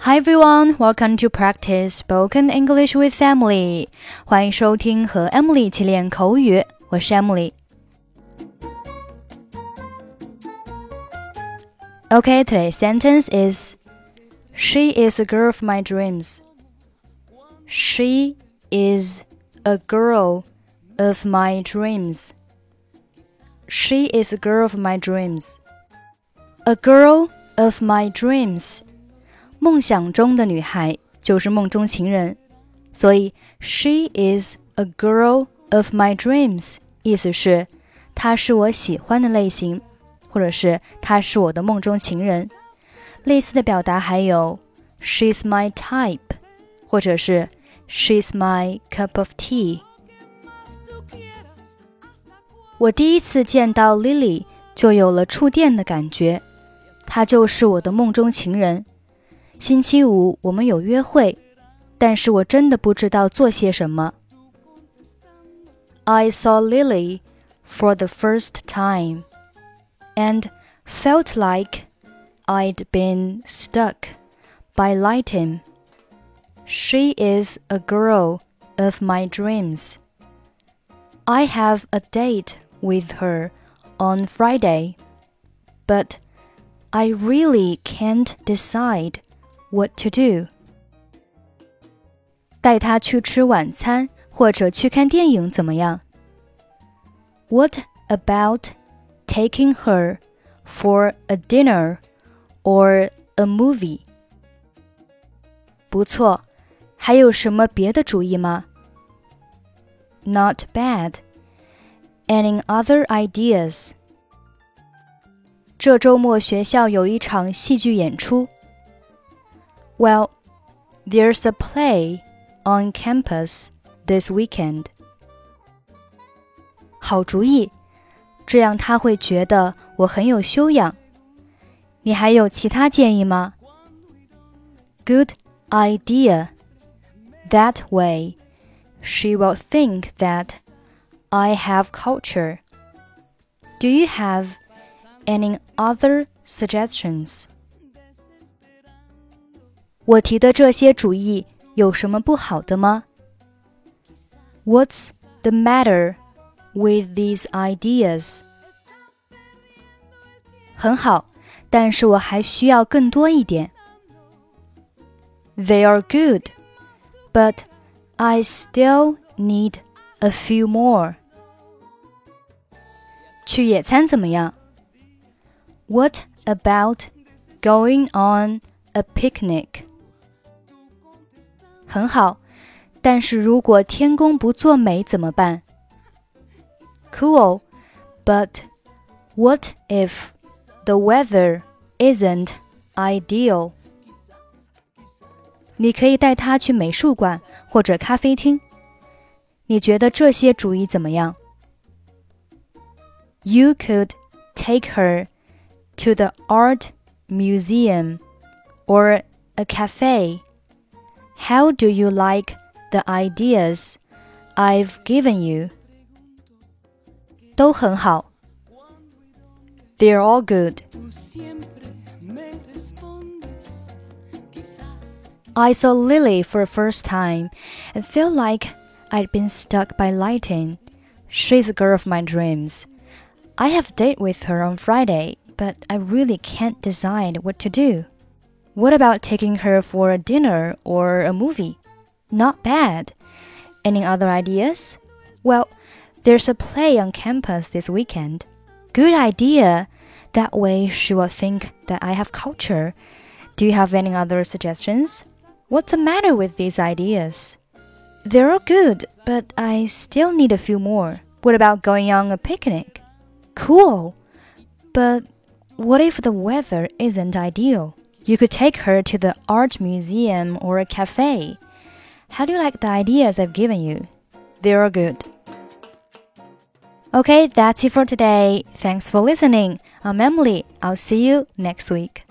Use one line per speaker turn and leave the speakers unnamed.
Hi everyone, welcome to practice spoken English with Emily. 欢迎收听和 Emily 一起练口语，我是 Emily。Okay, today's sentence is She is a girl of my dreams. She is a girl of my dreams. She is a girl of my dreams. A girl of my dreams. 梦想中的女孩就是梦中情人，所以 she is a girl of my dreams，意思是她是我喜欢的类型，或者是她是我的梦中情人。类似的表达还有 she's my type，或者是 she's my cup of tea。我第一次见到 Lily 就有了触电的感觉，她就是我的梦中情人。星期五我们有约会，但是我真的不知道做些什么。I saw Lily for the first time and felt like I'd been stuck by lightning. She is a girl of my dreams. I have a date with her on Friday, but I really can't decide what to do. 带她去吃晚餐或者去看电影怎么样？What about taking her for a dinner or a movie? 不错，还有什么别的主意吗？Not bad. Any other ideas? 这周末学校有一场戏剧演出。 well, there's a play on campus this weekend. 好主意，这样他会觉得我很有修养。你还有其他建议吗？Good idea. That way, she will think that I have culture. Do you have any other suggestions? 我提的这些主意有什么不好的吗？What's the matter with these ideas？很好，但是我还需要更多一点。They are good, but I still need a few more. 去野餐怎么样？What about going on a picnic? 很好，但是如果天公不作美怎么办？Cool, but what if the weather isn't ideal? 你可以带他去美术馆或者咖啡厅。你觉得这些主意怎么样？You could take her to the art museum or a cafe. How do you like the ideas I've given you? 都很好。They're all good. I saw Lily for the first time and felt like I'd been stuck by lightning. She's a girl of my dreams. I have a date with her on Friday, but I really can't decide what to do. What about taking her for a dinner or a movie? Not bad. Any other ideas? Well, there's a play on campus this weekend. Good idea. That way she will think that I have culture. Do you have any other suggestions? What's the matter with these ideas? They're all good, but I still need a few more. What about going on a picnic? Cool. But what if the weather isn't ideal? You could take her to the art museum or a cafe. How do you like the ideas I've given you? They are all good. Okay, that's it for today. Thanks for listening. I'm Emily. I'll see you next week.